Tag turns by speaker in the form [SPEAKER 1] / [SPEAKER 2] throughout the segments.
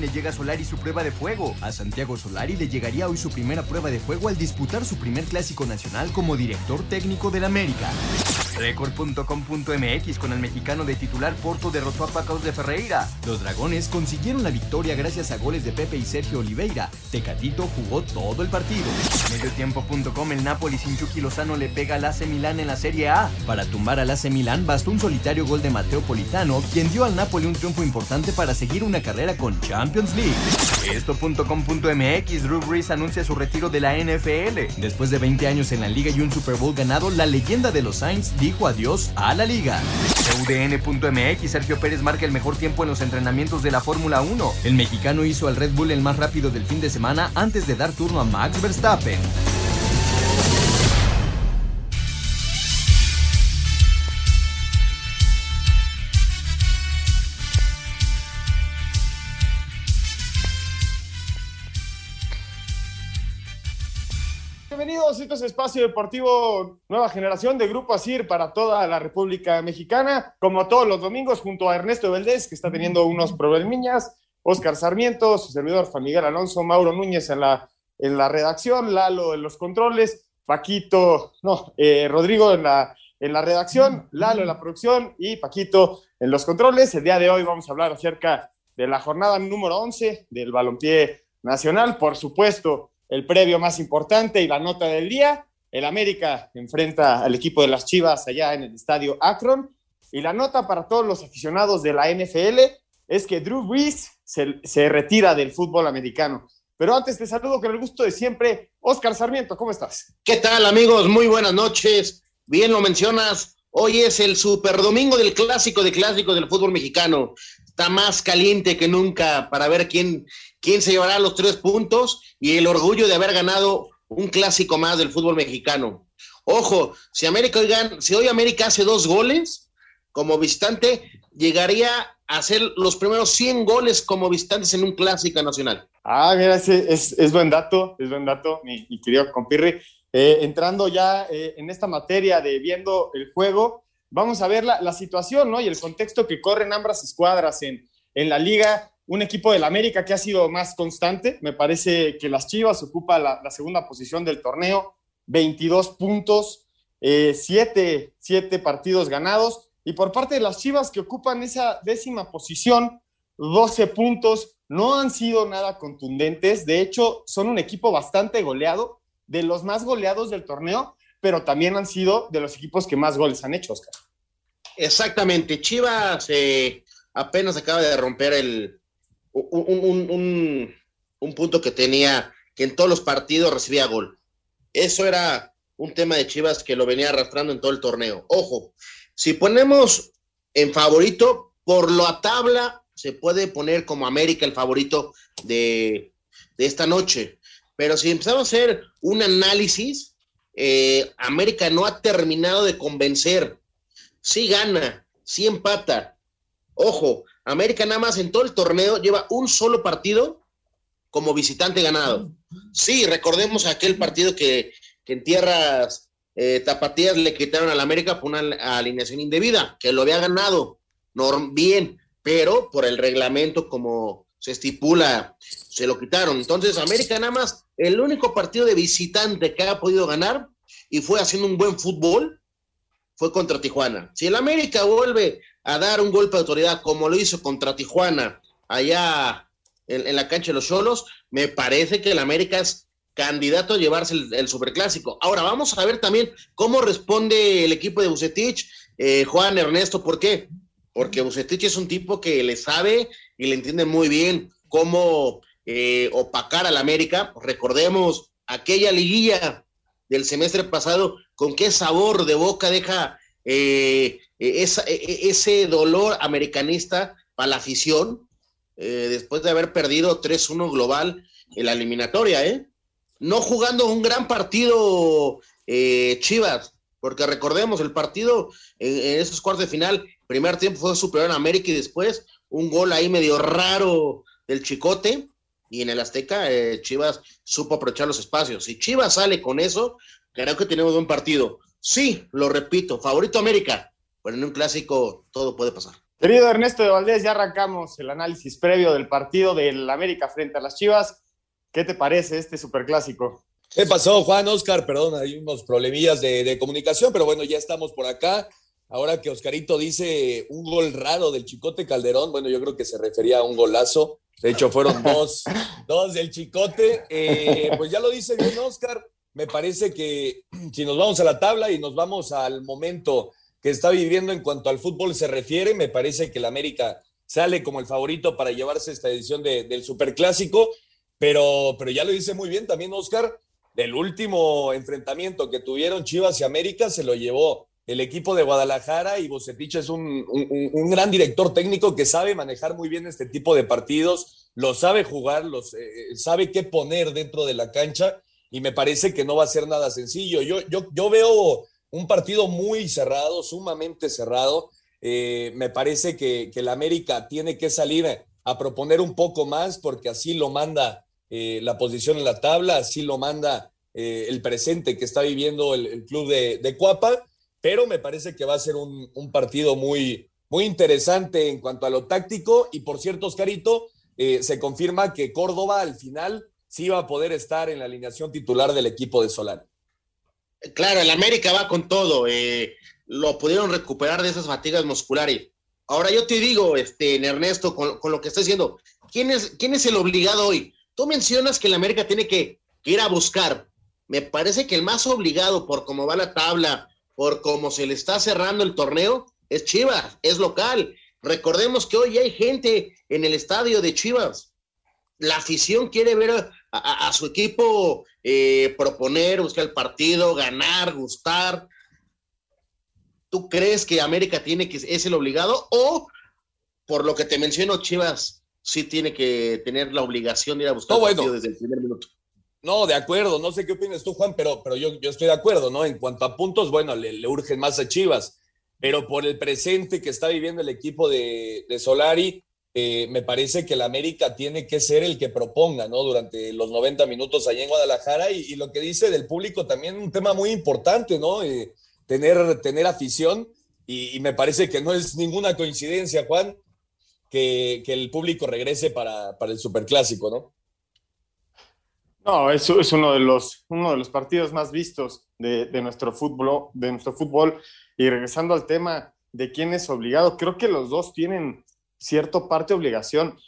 [SPEAKER 1] Le llega a Solari su prueba de fuego. A Santiago Solari le llegaría hoy su primera prueba de fuego al disputar su primer clásico nacional como director técnico del América. Record.com.mx con el mexicano de titular Porto derrotó a Pacaos de Ferreira. Los dragones consiguieron la victoria gracias a goles de Pepe y Sergio Oliveira. Tecatito jugó todo el partido. Mediotiempo.com el Napoli sin Chucky Lozano le pega al AC Milán en la Serie A. Para tumbar al AC Milán bastó un solitario gol de Mateo Politano, quien dio al Napoli un triunfo importante para seguir una carrera con Champions League. Esto.com.mx Drew Brees anuncia su retiro de la NFL. Después de 20 años en la liga y un Super Bowl ganado, la leyenda de los Saints dijo adiós a la liga. UDN.mx Sergio Pérez marca el mejor tiempo en los entrenamientos de la Fórmula 1. El mexicano hizo al Red Bull el más rápido del fin de semana antes de dar turno a Max Verstappen.
[SPEAKER 2] Espacio Deportivo Nueva Generación de Grupo ASIR para toda la República Mexicana, como todos los domingos, junto a Ernesto Valdés, que está teniendo unos problemillas, Oscar Sarmiento, su servidor Miguel Alonso, Mauro Núñez en la, en la redacción, Lalo en los controles, Paquito, no, eh, Rodrigo en la, en la redacción, Lalo en la producción y Paquito en los controles. El día de hoy vamos a hablar acerca de la jornada número 11 del balompié nacional, por supuesto el previo más importante y la nota del día. El América enfrenta al equipo de las Chivas allá en el estadio Akron. Y la nota para todos los aficionados de la NFL es que Drew Brees se, se retira del fútbol americano. Pero antes te saludo con el gusto de siempre. Oscar Sarmiento, ¿cómo estás?
[SPEAKER 3] ¿Qué tal, amigos? Muy buenas noches. Bien lo mencionas. Hoy es el super domingo del clásico de clásicos del fútbol mexicano. Está más caliente que nunca para ver quién, quién se llevará los tres puntos y el orgullo de haber ganado un clásico más del fútbol mexicano. Ojo, si América si hoy América hace dos goles como visitante, llegaría a hacer los primeros 100 goles como visitantes en un clásico nacional.
[SPEAKER 2] Ah, mira, es, es, buen dato, es buen dato, mi, mi querido compirri. Eh, entrando ya eh, en esta materia de viendo el juego, vamos a ver la, la, situación ¿no? y el contexto que corren ambas escuadras en, en la liga un equipo del América que ha sido más constante. Me parece que las Chivas ocupa la, la segunda posición del torneo, 22 puntos, 7 eh, partidos ganados. Y por parte de las Chivas que ocupan esa décima posición, 12 puntos, no han sido nada contundentes. De hecho, son un equipo bastante goleado, de los más goleados del torneo, pero también han sido de los equipos que más goles han hecho, Oscar.
[SPEAKER 3] Exactamente. Chivas eh, apenas acaba de romper el, un, un, punto que tenía, que en todos los partidos recibía gol. Eso era un tema de Chivas que lo venía arrastrando en todo el torneo. Ojo, si ponemos en favorito, por la tabla se puede poner como América el favorito de, de esta noche. Pero si empezamos a hacer un análisis, eh, América no ha terminado de convencer. Sí gana, sí empata. Ojo, América nada más en todo el torneo lleva un solo partido como visitante ganado. Sí, recordemos aquel partido que, en tierras eh, tapatías le quitaron al América por una alineación indebida, que lo había ganado bien, pero por el reglamento como se estipula, se lo quitaron. Entonces, América nada más, el único partido de visitante que ha podido ganar y fue haciendo un buen fútbol, fue contra Tijuana. Si el América vuelve a dar un golpe de autoridad como lo hizo contra Tijuana allá en, la cancha de los Cholos, me parece que el América es candidato a llevarse el, superclásico. Ahora vamos a ver también cómo responde el equipo de Bucetich, eh, Juan Ernesto, ¿por qué? Porque Bucetich es un tipo que le sabe y le entiende muy bien cómo eh, opacar al América. Recordemos aquella liguilla del semestre pasado, con qué sabor de boca deja eh, e, e, ese dolor americanista para la afición, eh, después de haber perdido 3-1 global en la eliminatoria, ¿eh? No jugando un gran partido eh, Chivas, porque recordemos, el partido en, esos cuartos de final, primer tiempo fue superior a América y después un gol ahí medio raro del Chicote, y en el Azteca eh, Chivas supo aprovechar los espacios. Si Chivas sale con eso, creo que tenemos un partido. Sí, lo repito, favorito América, pero en un clásico todo puede pasar.
[SPEAKER 2] Querido Ernesto de Valdés, ya arrancamos el análisis previo del partido del América frente a las Chivas. ¿Qué te parece este superclásico?
[SPEAKER 4] ¿Qué pasó, Juan Oscar? Perdón, hay unos problemillas de, de, comunicación, pero bueno, ya estamos por acá. Ahora que Oscarito dice un gol raro del Chicote Calderón, bueno, yo creo que se refería a un golazo. De hecho, fueron dos, dos del Chicote. Eh, pues ya lo dice bien Oscar. Me parece que si nos vamos a la tabla y nos vamos al momento que está viviendo en cuanto al fútbol se refiere, me parece que el América sale como el favorito para llevarse esta edición de, del Superclásico. Pero, pero ya lo dice muy bien también Oscar. Del último enfrentamiento que tuvieron Chivas y América se lo llevó el equipo de Guadalajara y Bocetich es un, un, gran director técnico que sabe manejar muy bien este tipo de partidos, lo sabe jugar, los, eh, eh, sabe qué poner dentro de la cancha y me parece que no va a ser nada sencillo. Yo, yo, yo veo un partido muy cerrado, sumamente cerrado. Eh, me parece que, que el América tiene que salir a proponer un poco más porque así lo manda la posición en la tabla, así lo manda el presente que está viviendo el, el club de, de Cuapa pero me parece que va a ser un, partido muy, muy interesante en cuanto a lo táctico. Y por cierto, Oscarito, eh, se confirma que Córdoba al final sí va a poder estar en la alineación titular del equipo de Solano.
[SPEAKER 3] Claro, el América va con todo. Eh, lo pudieron recuperar de esas fatigas musculares. Ahora yo te digo, este, Ernesto, con, lo que está diciendo, ¿quién es, ¿quién es el obligado hoy? Tú mencionas que el América tiene que, que ir a buscar. Me parece que el más obligado por cómo va la tabla, por cómo se le está cerrando el torneo, es Chivas, es local. Recordemos que hoy hay gente en el estadio de Chivas. La afición quiere ver a, su equipo eh, proponer, buscar el partido, ganar, gustar. ¿Tú crees que América tiene que es el obligado o por lo que te menciono Chivas sí tiene que tener la obligación de ir a buscar el partido desde el primer minuto?
[SPEAKER 4] No, de acuerdo, no sé qué opinas tú, Juan, pero, pero yo, yo estoy de acuerdo, ¿no? En cuanto a puntos, bueno, le, le, urgen más a Chivas, pero por el presente que está viviendo el equipo de, de Solari, eh, me parece que el América tiene que ser el que proponga, ¿no? Durante los 90 minutos allá en Guadalajara y, lo que dice del público también un tema muy importante, ¿no? Eh, tener, tener afición y, y, me parece que no es ninguna coincidencia, Juan, que, que el público regrese para, para el Superclásico, ¿no?
[SPEAKER 2] No, eso es uno de los, uno de los partidos más vistos de, de, nuestro fútbol, de nuestro fútbol. Y regresando al tema de quién es obligado, creo que los dos tienen cierto parte obligación,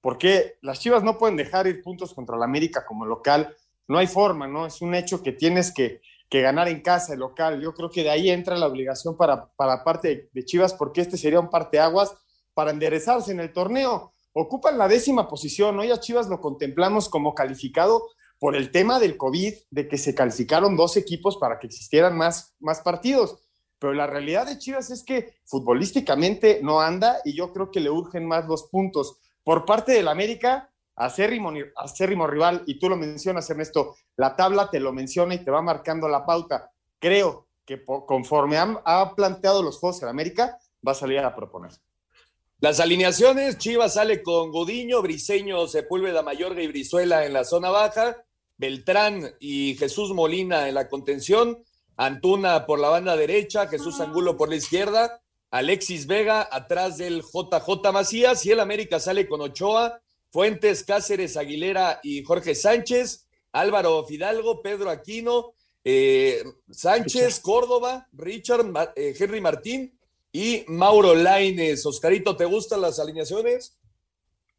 [SPEAKER 2] porque las Chivas no pueden dejar ir puntos contra la América como local. No hay forma, ¿no? Es un hecho que tienes que, que ganar en casa, el local. Yo creo que de ahí entra la obligación para, para parte de, de Chivas, porque este sería un parteaguas para enderezarse en el torneo. Ocupan la décima posición. Hoy a Chivas lo contemplamos como calificado, por el tema del COVID, de que se calificaron dos equipos para que existieran más, más partidos. Pero la realidad de Chivas es que futbolísticamente no anda y yo creo que le urgen más los puntos. Por parte del América, acérrimo, acérrimo rival, y tú lo mencionas, Ernesto, la tabla te lo menciona y te va marcando la pauta. Creo que conforme han, ha planteado los juegos en América, va a salir a proponer.
[SPEAKER 4] Las alineaciones, Chivas sale con Godiño, Briseño, Sepúlveda, Mayorga y Brizuela en la zona baja. Beltrán y Jesús Molina en la contención, Antuna por la banda derecha, Jesús Angulo por la izquierda, Alexis Vega atrás del JJ Macías y el América sale con Ochoa, Fuentes, Cáceres, Aguilera y Jorge Sánchez, Álvaro Fidalgo, Pedro Aquino, eh, Sánchez, Córdoba, Richard, eh, Henry Martín y Mauro Laines. Oscarito, ¿te gustan las alineaciones?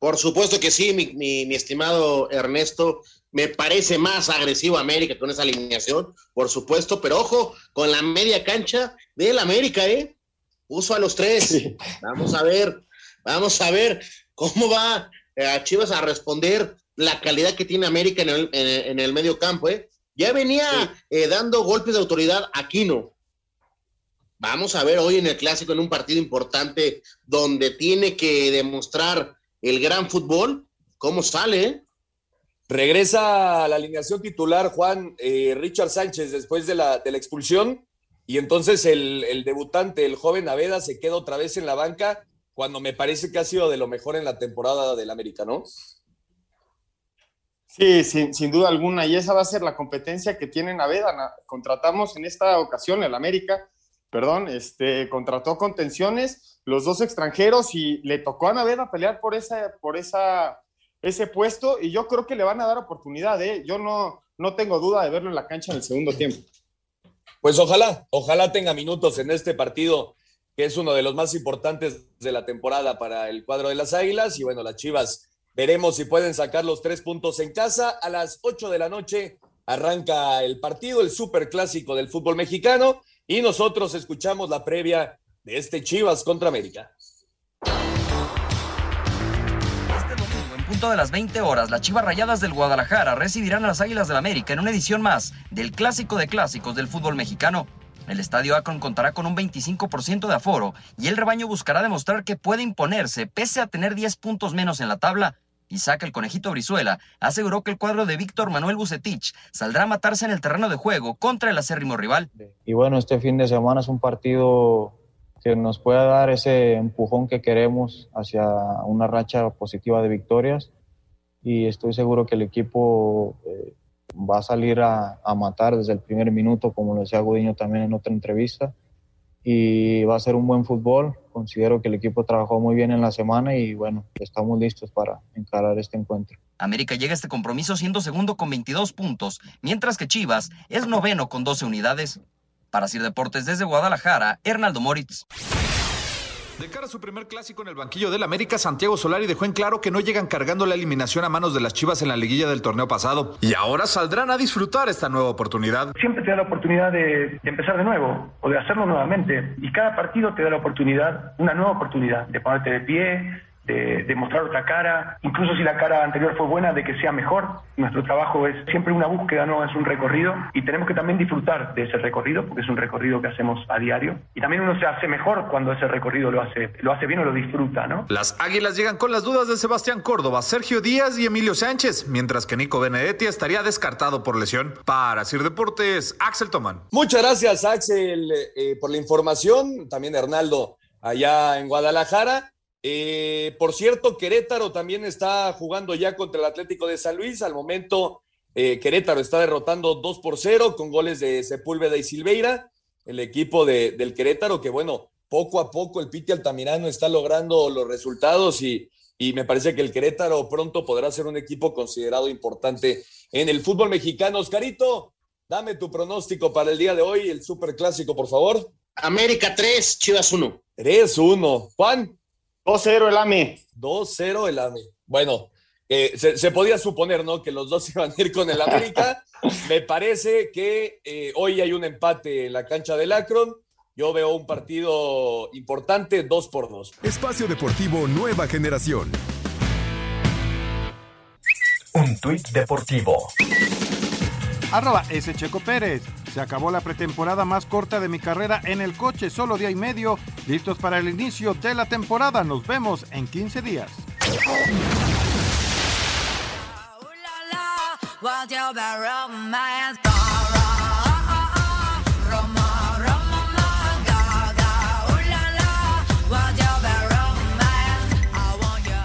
[SPEAKER 3] Por supuesto que sí, mi, mi, mi, estimado Ernesto. Me parece más agresivo América con esa alineación, por supuesto, pero ojo con la media cancha del América, ¿eh? Puso a los tres. Sí. Vamos a ver, vamos a ver cómo va eh, a Chivas a responder la calidad que tiene América en el, en, en el medio campo, ¿eh? Ya venía sí. eh, dando golpes de autoridad Aquino. Vamos a ver hoy en el clásico, en un partido importante, donde tiene que demostrar el gran fútbol, cómo sale.
[SPEAKER 4] Regresa a la alineación titular Juan eh, Richard Sánchez después de la, de la expulsión. y entonces el, el debutante, el joven Aveda, se queda otra vez en la banca cuando me parece que ha sido de lo mejor en la temporada del América, ¿no?
[SPEAKER 2] Sí, sin, sin, duda alguna, y esa va a ser la competencia que tiene Naveda. Contratamos en esta ocasión el América, perdón, este, contrató contenciones, los dos extranjeros, y le tocó a Naveda pelear por, esa, por esa, ese puesto, y yo creo que le van a dar oportunidad, ¿eh? Yo no, no tengo duda de verlo en la cancha en el segundo tiempo.
[SPEAKER 4] Pues ojalá, ojalá tenga minutos en este partido, que es uno de los más importantes de la temporada para el cuadro de las Águilas, y bueno, las Chivas Veremos si pueden sacar los tres puntos en casa. A las ocho de la noche arranca el partido, el super clásico del fútbol mexicano, y nosotros escuchamos la previa de este Chivas contra América.
[SPEAKER 5] Este domingo, en punto de las 20 horas, las Chivas Rayadas del Guadalajara recibirán a las Águilas del América en una edición más del clásico de clásicos del fútbol mexicano. El estadio Akron contará con un 25% de aforo y el rebaño buscará demostrar que puede imponerse pese a tener 10 puntos menos en la tabla. Isaac el Conejito Brizuela aseguró que el cuadro de Víctor Manuel Bucetich saldrá a matarse en el terreno de juego contra el acérrimo rival.
[SPEAKER 6] Y bueno, este fin de semana es un partido que nos pueda dar ese empujón que queremos hacia una racha positiva de victorias y estoy seguro que el equipo eh, va a salir a, a, matar desde el primer minuto, como lo decía Gudiño también en otra entrevista, y va a ser un buen fútbol. Considero que el equipo trabajó muy bien en la semana y bueno, estamos listos para encarar este encuentro.
[SPEAKER 5] América llega a este compromiso siendo segundo con 22 puntos, mientras que Chivas es noveno con 12 unidades. Para Sir Deportes desde Guadalajara, Hernaldo Moritz.
[SPEAKER 7] De cara a su primer clásico en el banquillo del América, Santiago Solari dejó en claro que no llegan cargando la eliminación a manos de las Chivas en la liguilla del torneo pasado y ahora saldrán a disfrutar esta nueva oportunidad.
[SPEAKER 8] Siempre te da la oportunidad de, de empezar de nuevo o de hacerlo nuevamente y cada partido te da la oportunidad, una nueva oportunidad de ponerte de pie, de, de, mostrar otra cara, incluso si la cara anterior fue buena, de que sea mejor. Nuestro trabajo es siempre una búsqueda, no es un recorrido y tenemos que también disfrutar de ese recorrido porque es un recorrido que hacemos a diario y también uno se hace mejor cuando ese recorrido lo hace, lo hace bien o lo disfruta, ¿no?
[SPEAKER 7] Las Águilas llegan con las dudas de Sebastián Córdoba, Sergio Díaz y Emilio Sánchez, mientras que Nico Benedetti estaría descartado por lesión. Para Sir Deportes, Axel Tomán.
[SPEAKER 4] Muchas gracias, Axel, eh, por la información. También Hernaldo allá en Guadalajara. Eh, por cierto, Querétaro también está jugando ya contra el Atlético de San Luis. Al momento, eh, Querétaro está derrotando 2 por 0 con goles de Sepúlveda y Silveira. El equipo de, del Querétaro, que bueno, poco a poco el Piti Altamirano está logrando los resultados y, y me parece que el Querétaro pronto podrá ser un equipo considerado importante en el fútbol mexicano. Oscarito, dame tu pronóstico para el día de hoy, el Super Clásico, por favor.
[SPEAKER 3] América 3, Chivas 1.
[SPEAKER 4] 3-1. Juan.
[SPEAKER 2] 2-0 el AME.
[SPEAKER 4] 2-0 el AME. Bueno, eh, se, se, podía suponer, ¿no? Que los dos iban a ir con el América. Me parece que eh, hoy hay un empate en la cancha del Akron. Yo veo un partido importante, 2 por 2.
[SPEAKER 9] Espacio Deportivo Nueva Generación.
[SPEAKER 10] Un tuit deportivo.
[SPEAKER 11] Arroba S. Pérez. Se acabó la pretemporada más corta de mi carrera en el coche, solo día y medio. Listos para el inicio de la temporada. Nos vemos en 15 días.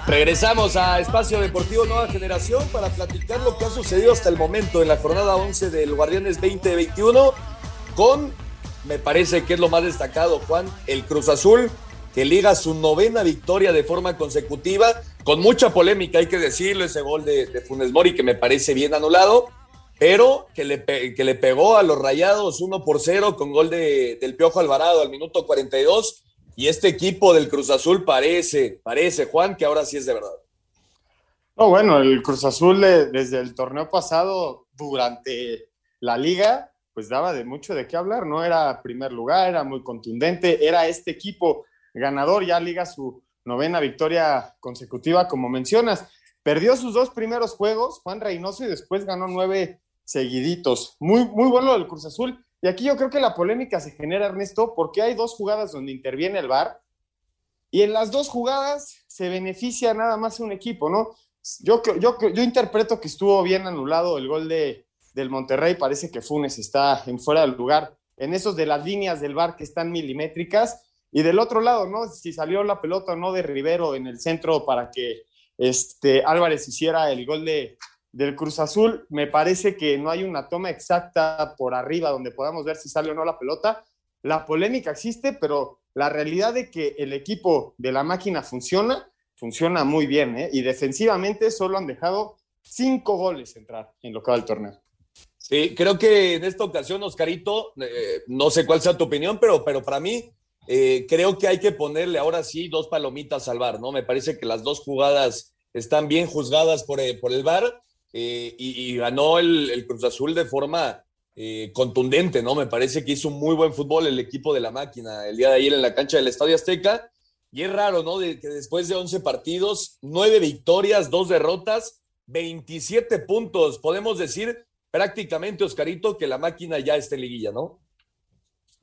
[SPEAKER 4] Regresamos a Espacio Deportivo Nueva Generación para platicar lo que ha sucedido hasta el momento en la jornada 11 del Guardianes 2021 con, me parece que es lo más destacado, Juan, el Cruz Azul, que liga su novena victoria de forma consecutiva, con mucha polémica, hay que decirlo, ese gol de, Funes Mori que me parece bien anulado, pero que le, que le pegó a los Rayados 1 por 0 con gol de, del Piojo Alvarado al minuto 42 y este equipo del Cruz Azul parece, parece, Juan, que ahora sí es de verdad.
[SPEAKER 2] No, bueno, el Cruz Azul de, desde el torneo pasado, durante la liga, pues daba de mucho de qué hablar, no era primer lugar, era muy contundente, era este equipo ganador, ya liga su novena victoria consecutiva, como mencionas. Perdió sus dos primeros juegos, Juan Reynoso, y después ganó nueve seguiditos. Muy, muy bueno el Cruz Azul. Y aquí yo creo que la polémica se genera, Ernesto, porque hay dos jugadas donde interviene el VAR y en las dos jugadas se beneficia nada más un equipo, ¿no? Yo, yo, yo interpreto que estuvo bien anulado el gol de, del Monterrey, parece que Funes está en fuera del lugar en esos de las líneas del bar que están milimétricas. Y del otro lado, ¿no? Si salió la pelota o no de Rivero en el centro para que este, Álvarez hiciera el gol de, del Cruz Azul, me parece que no hay una toma exacta por arriba donde podamos ver si sale o no la pelota. La polémica existe, pero la realidad de que el equipo de la máquina funciona, funciona muy bien, ¿eh? Y defensivamente solo han dejado cinco goles entrar en lo que va del torneo.
[SPEAKER 4] Sí, creo que en esta ocasión, Oscarito, eh, no sé cuál sea tu opinión, pero, pero para mí eh, creo que hay que ponerle ahora sí dos palomitas al VAR, ¿no? Me parece que las dos jugadas están bien juzgadas por, eh, por el VAR y, ganó el, Cruz Azul de forma contundente, ¿no? Me parece que hizo un muy buen fútbol el equipo de la máquina el día de ayer en la cancha del Estadio Azteca. Y es raro, ¿no? De que después de 11 partidos, 9 victorias, 2 derrotas, 27 puntos. Podemos decir prácticamente, Oscarito, que la máquina ya está en liguilla, ¿no?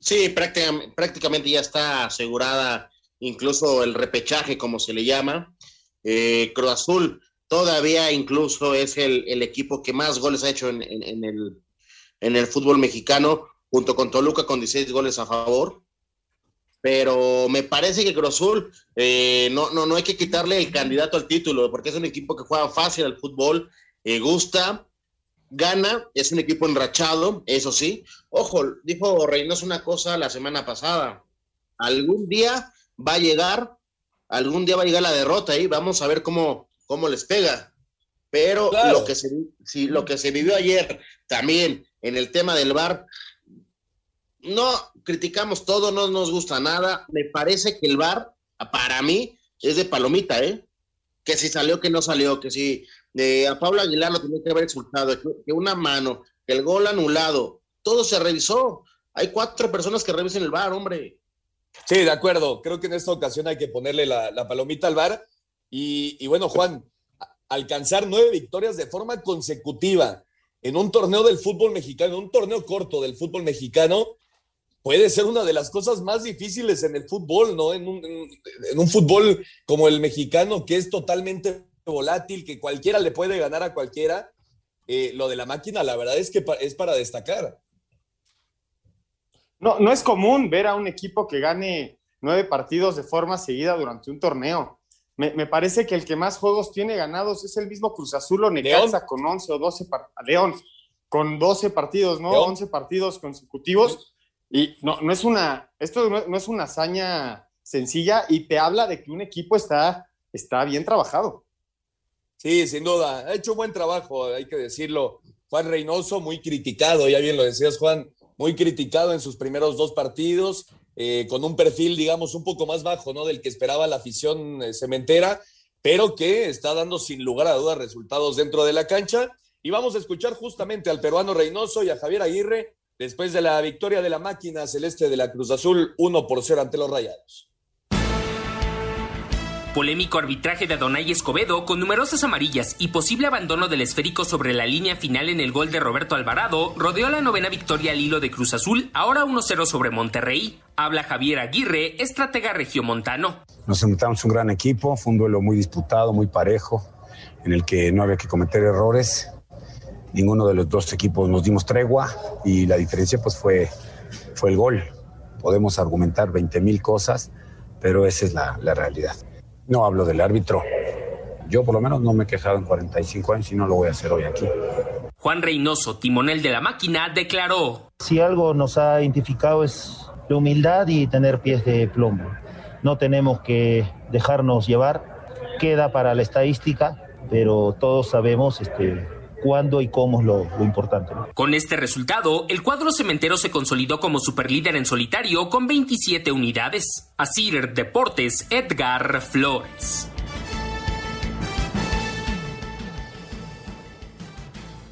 [SPEAKER 3] Sí, prácticamente, prácticamente ya está asegurada incluso el repechaje, como se le llama. Eh, Cruz Azul todavía incluso es el, equipo que más goles ha hecho en, el, en el fútbol mexicano, junto con Toluca con 16 goles a favor. Pero me parece que Cruz Azul eh, no, no, no hay que quitarle el candidato al título, porque es un equipo que juega fácil al fútbol, eh, gusta, gana, es un equipo enrachado, eso sí. Ojo, dijo Reynoso una cosa la semana pasada. Algún día va a llegar, algún día va a llegar la derrota y vamos a ver cómo, cómo les pega. Pero lo, que se, lo que se vivió ayer también en el tema del VAR, no criticamos todo, no nos gusta nada. Me parece que el VAR, para mí, es de palomita, ¿eh? Que si salió, que no salió, que si a Pablo Aguilar lo tenía que haber exultado, que una mano, que el gol anulado, todo se revisó. Hay cuatro personas que revisen el bar, hombre.
[SPEAKER 4] Sí, de acuerdo. Creo que en esta ocasión hay que ponerle la, palomita al bar. Y, bueno, Juan, alcanzar nueve victorias de forma consecutiva en un torneo del fútbol mexicano, un torneo corto del fútbol mexicano, puede ser una de las cosas más difíciles en el fútbol, ¿no? En un, en un fútbol como el mexicano, que es totalmente volátil, que cualquiera le puede ganar a cualquiera. Eh, lo de la máquina, la verdad es que es para destacar.
[SPEAKER 2] No, no es común ver a un equipo que gane nueve partidos de forma seguida durante un torneo. Me, parece que el que más juegos tiene ganados es el mismo Cruz Azul o Necaxa con 11 o 12 León con 12 partidos, ¿no? 11 partidos consecutivos. Y no, no es una, esto no, es una hazaña sencilla y te habla de que un equipo está, está bien trabajado.
[SPEAKER 4] Sí, sin duda. Ha hecho un buen trabajo, hay que decirlo. Juan Reynoso, muy criticado, ya bien lo decías, Juan, muy criticado en sus primeros dos partidos, eh, con un perfil, digamos, un poco más bajo, ¿no? Del que esperaba la afición eh, cementera, pero que está dando sin lugar a dudas resultados dentro de la cancha. Y vamos a escuchar justamente al peruano Reynoso y a Javier Aguirre después de la victoria de la máquina celeste de la Cruz Azul, 1 por 0 ante los Rayados.
[SPEAKER 12] Polémico arbitraje de Adonai Escobedo con numerosas amarillas y posible abandono del esférico sobre la línea final en el gol de Roberto Alvarado rodeó la novena victoria al hilo de Cruz Azul, ahora 1-0 sobre Monterrey. Habla Javier Aguirre, estratega regiomontano.
[SPEAKER 13] Nos enfrentamos un gran equipo, fue un duelo muy disputado, muy parejo, en el que no había que cometer errores. Ninguno de los dos equipos nos dimos tregua y la diferencia pues fue, fue el gol. Podemos argumentar 20 mil cosas, pero esa es la, la realidad. No hablo del árbitro. Yo por lo menos no me he quejado en 45 años y no lo voy a hacer hoy aquí.
[SPEAKER 12] Juan Reynoso, timonel de la máquina, declaró.
[SPEAKER 14] Si algo nos ha identificado es la humildad y tener pies de plomo. No tenemos que dejarnos llevar. Queda para la estadística, pero todos sabemos este, cuándo y cómo es lo, importante.
[SPEAKER 12] Con este resultado, el cuadro cementero se consolidó como superlíder en solitario con 27 unidades. Asir Deportes, Edgar Flores.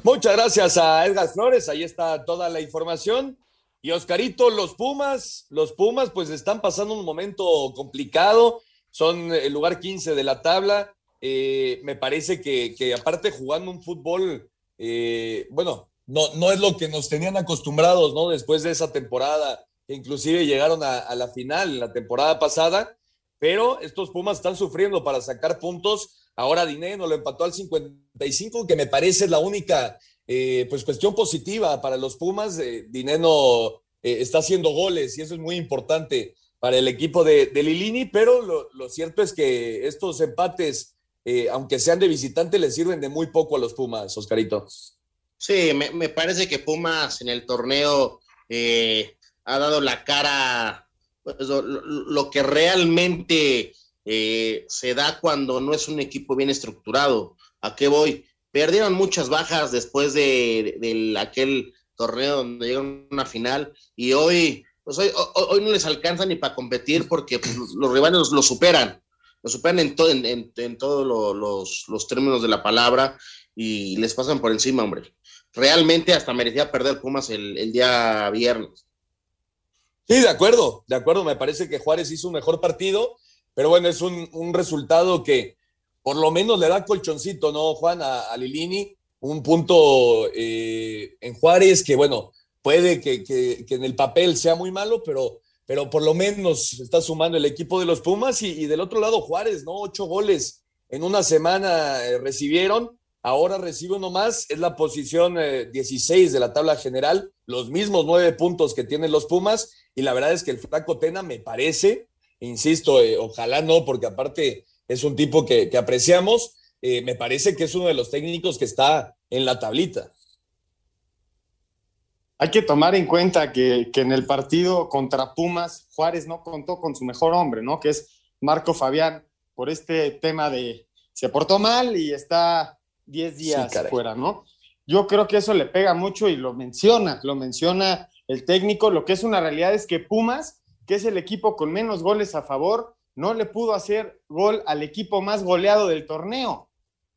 [SPEAKER 4] Muchas gracias a Edgar Flores, ahí está toda la información. Y Oscarito, los Pumas, los Pumas pues están pasando un momento complicado, son el lugar 15 de la tabla, eh, me parece que, aparte jugando un fútbol, eh, bueno, no, no es lo que nos tenían acostumbrados, ¿no? Después de esa temporada, que inclusive llegaron a, la final la temporada pasada, pero estos Pumas están sufriendo para sacar puntos. Ahora Dineno lo empató al 55, que me parece la única eh, pues cuestión positiva para los Pumas. Dineno eh, está haciendo goles y eso es muy importante para el equipo de, Lilini, pero lo, cierto es que estos empates, eh, aunque sean de visitante, le sirven de muy poco a los Pumas, Oscarito.
[SPEAKER 3] Sí, me, parece que Pumas en el torneo eh, ha dado la cara, pues, lo, que realmente se da cuando no es un equipo bien estructurado. ¿A qué voy? Perdieron muchas bajas después de, aquel torneo donde llegaron a una final y hoy, pues hoy, hoy, no les alcanza ni para competir porque pues, los rivales lo superan, lo superan en, todo, en, todos los, los, términos de la palabra y les pasan por encima, hombre. Realmente hasta merecía perder Pumas el, el día viernes.
[SPEAKER 4] Sí, de acuerdo, de acuerdo. Me parece que Juárez hizo un mejor partido, pero bueno, es un, un resultado que, por lo menos le da colchoncito, ¿no, Juan? A, Lilini, un punto eh, en Juárez que, bueno, puede que, en el papel sea muy malo, pero, pero por lo menos está sumando el equipo de los Pumas y, del otro lado Juárez, ¿no? Ocho goles en una semana eh, recibieron, ahora recibe uno más, es la posición 16 eh, de la tabla general, los mismos nueve puntos que tienen los Pumas, y la verdad es que el flaco Tena me parece, insisto, ojalá no, porque aparte es un tipo que, apreciamos. Eh, me parece que es uno de los técnicos que está en la tablita.
[SPEAKER 2] Hay que tomar en cuenta que, en el partido contra Pumas, Juárez no contó con su mejor hombre, ¿no? Que es Marco Fabián, por este tema de se portó mal y está 10 días fuera, ¿no? Yo creo que eso le pega mucho y lo menciona, lo menciona el técnico. Lo que es una realidad es que Pumas, que es el equipo con menos goles a favor, no le pudo hacer gol al equipo más goleado del torneo.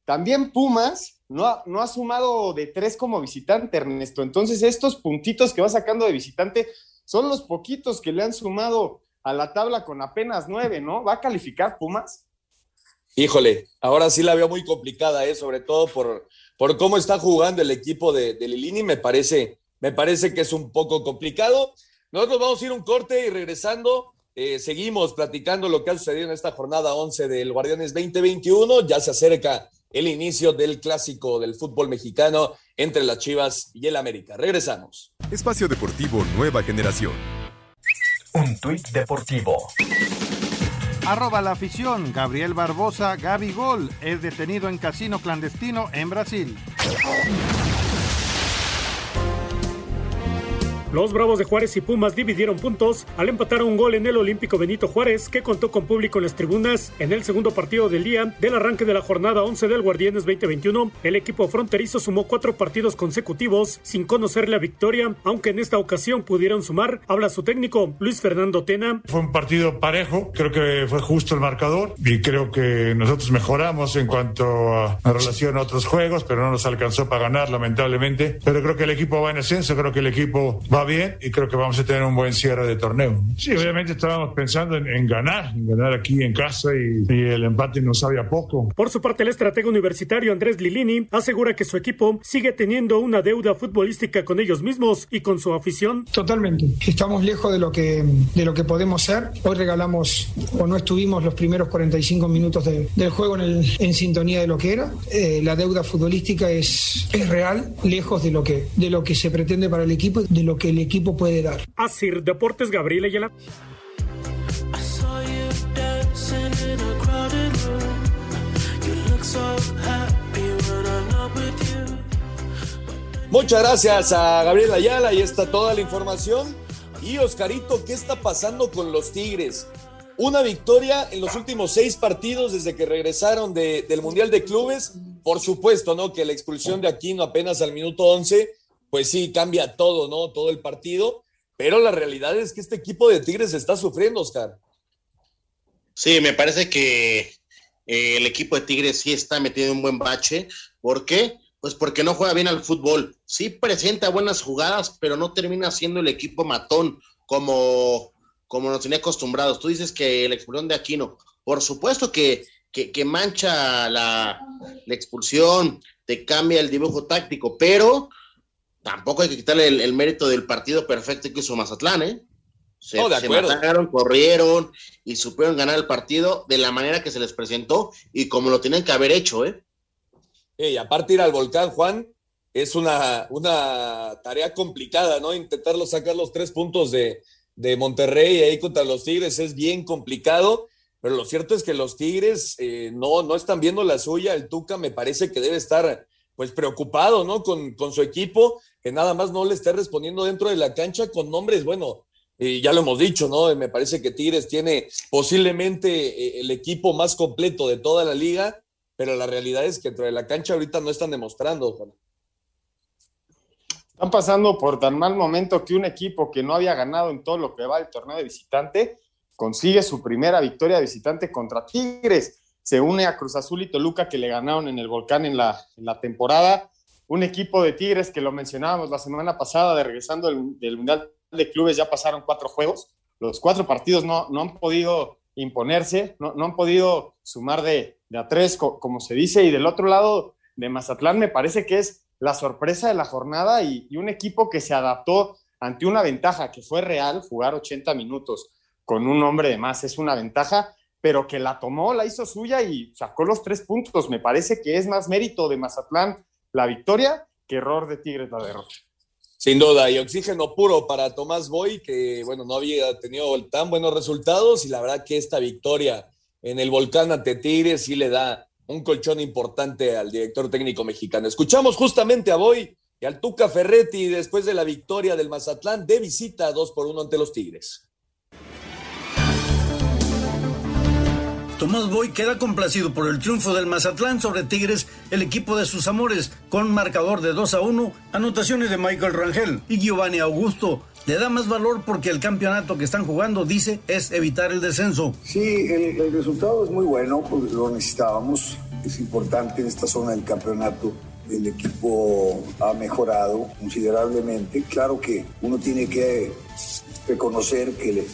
[SPEAKER 2] También Pumas no ha, no ha sumado de tres como visitante, Ernesto. Entonces, estos puntitos que va sacando de visitante son los poquitos que le han sumado a la tabla con apenas nueve, ¿no? ¿Va a calificar Pumas?
[SPEAKER 4] Híjole, ahora sí la veo muy complicada, ¿eh? sobre todo por, por cómo está jugando el equipo de, Lilini. Me parece, me parece que es un poco complicado. Nosotros vamos a ir un corte y regresando eh, seguimos platicando lo que ha sucedido en esta jornada 11 del Guardianes 2021. Ya se acerca el inicio del clásico del fútbol mexicano entre las Chivas y el América. Regresamos.
[SPEAKER 9] Espacio Deportivo Nueva Generación.
[SPEAKER 10] Un tuit deportivo.
[SPEAKER 11] Arroba la afición. Gabriel Barbosa, Gaby Gol, es detenido en casino clandestino en Brasil.
[SPEAKER 15] Los Bravos de Juárez y Pumas dividieron puntos al empatar un gol en el Olímpico Benito Juárez que contó con público en las tribunas en el segundo partido del día del arranque de la jornada 11 del Guardianes 2021. El equipo fronterizo sumó cuatro partidos consecutivos sin conocer la victoria, aunque en esta ocasión pudieron sumar. Habla su técnico Luis Fernando Tena.
[SPEAKER 16] Fue un partido parejo, creo que fue justo el marcador y creo que nosotros mejoramos en cuanto a, relación a otros juegos, pero no nos alcanzó para ganar lamentablemente. Pero creo que el equipo va en ascenso, creo que el equipo va bien y creo que vamos a tener un buen cierre de torneo. Sí, obviamente estábamos pensando en, ganar, en ganar aquí en casa y, el empate nos sabía poco.
[SPEAKER 15] Por su parte, el estratega universitario Andrés Lilini asegura que su equipo sigue teniendo una deuda futbolística con ellos mismos y con su afición.
[SPEAKER 17] Totalmente. Estamos lejos de lo que, de lo que podemos ser. Hoy regalamos o no estuvimos los primeros 45 minutos del juego en, el, en, sintonía de lo que era. Eh, la deuda futbolística es, es real, lejos de lo, que, de lo que se pretende para el equipo, de lo que el equipo puede dar.
[SPEAKER 15] Así, Deportes Gabriel Ayala.
[SPEAKER 4] Muchas gracias a Gabriel Ayala, y está toda la información. Y Oscarito, ¿qué está pasando con los Tigres? Una victoria en los últimos seis partidos desde que regresaron del Mundial de Clubes. Por supuesto, ¿no? Que la expulsión de Aquino apenas al minuto 11 pues sí, cambia todo, ¿no? Todo el partido. Pero la realidad es que este equipo de Tigres está sufriendo, Oscar.
[SPEAKER 3] Sí, me parece que eh, el equipo de Tigres sí está metido en un buen bache. ¿Por qué? Pues porque no juega bien al fútbol. Sí presenta buenas jugadas, pero no termina siendo el equipo matón como, como nos tenía acostumbrados. Tú dices que la expulsión de Aquino, por supuesto que, que, mancha la, la expulsión, te cambia el dibujo táctico, pero tampoco hay que quitarle el, mérito del partido perfecto que hizo Mazatlán, ¿eh? Se,
[SPEAKER 4] de acuerdo.
[SPEAKER 3] mataron, corrieron y supieron ganar el partido de la manera que se les presentó y como lo tienen que haber hecho, ¿eh?
[SPEAKER 4] Y aparte ir al volcán, Juan, es una, una tarea complicada, ¿no? Intentarlo sacar los tres puntos de, de Monterrey ahí contra los Tigres es bien complicado, pero lo cierto es que los Tigres eh, no, no están viendo la suya. El Tuca me parece que debe estar pues preocupado, ¿no? Con, con su equipo, que nada más no le esté respondiendo dentro de la cancha con nombres, bueno, y ya lo hemos dicho, ¿no? Me parece que Tigres tiene posiblemente eh, el equipo más completo de toda la liga, pero la realidad es que dentro de la cancha ahorita no están demostrando, Juan.
[SPEAKER 2] Están pasando por tan mal momento que un equipo que no había ganado en todo lo que va el torneo de visitante consigue su primera victoria de visitante contra Tigres. Se une a Cruz Azul y Toluca que le ganaron en el Volcán en la, temporada. Un equipo de Tigres que lo mencionábamos la semana pasada, de regresando del, Mundial de Clubes, ya pasaron cuatro juegos. Los cuatro partidos no, no han podido imponerse, no, no han podido sumar de, de a tres, co como se dice. Y del otro lado de Mazatlán me parece que es la sorpresa de la jornada y, un equipo que se adaptó ante una ventaja que fue real, jugar 80 minutos con un hombre de más es una ventaja, pero que la tomó, la hizo suya y sacó los tres puntos. Me parece que es más mérito de Mazatlán la victoria que error de Tigres la derrota.
[SPEAKER 4] Sin duda, y oxígeno puro para Tomás Boy, que bueno, no había tenido tan buenos resultados y la verdad que esta victoria en el volcán ante Tigres sí le da un colchón importante al director técnico mexicano. Escuchamos justamente a Boy y al Tuca Ferretti después de la victoria del Mazatlán de visita 2 por 1 ante los Tigres.
[SPEAKER 18] Tomás Boy queda complacido por el triunfo del Mazatlán sobre Tigres, el equipo de sus amores, con marcador de 2 a 1, anotaciones de Michael Rangel y Giovanni Augusto. Le da más valor porque el campeonato que están jugando, dice, es evitar el descenso.
[SPEAKER 19] Sí, el, resultado es muy bueno, porque lo necesitábamos. Es importante en esta zona del campeonato el equipo ha mejorado considerablemente. Claro que uno tiene que reconocer que